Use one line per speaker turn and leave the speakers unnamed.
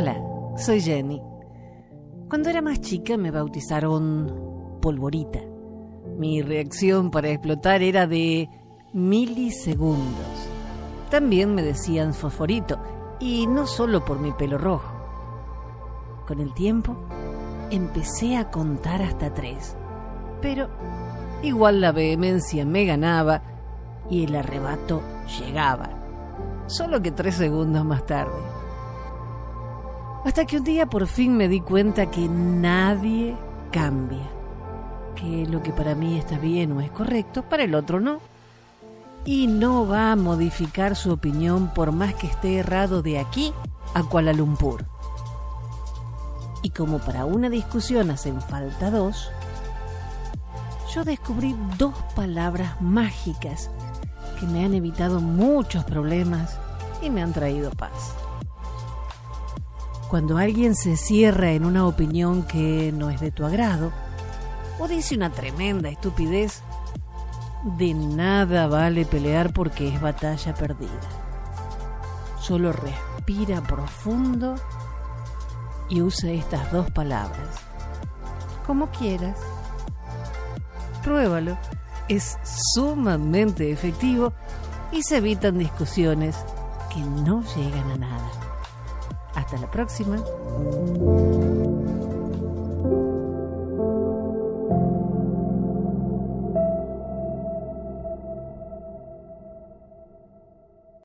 Hola, soy Jenny. Cuando era más chica me bautizaron polvorita. Mi reacción para explotar era de milisegundos. También me decían fosforito, y no solo por mi pelo rojo. Con el tiempo empecé a contar hasta tres, pero igual la vehemencia me ganaba y el arrebato llegaba, solo que tres segundos más tarde. Hasta que un día por fin me di cuenta que nadie cambia, que lo que para mí está bien o es correcto, para el otro no y no va a modificar su opinión por más que esté errado de aquí a Kuala Lumpur. Y como para una discusión hacen falta dos, yo descubrí dos palabras mágicas que me han evitado muchos problemas y me han traído paz. Cuando alguien se cierra en una opinión que no es de tu agrado, o dice una tremenda estupidez, de nada vale pelear porque es batalla perdida. Solo respira profundo y usa estas dos palabras. Como quieras. Pruébalo. Es sumamente efectivo y se evitan discusiones que no llegan a nada. Hasta la próxima.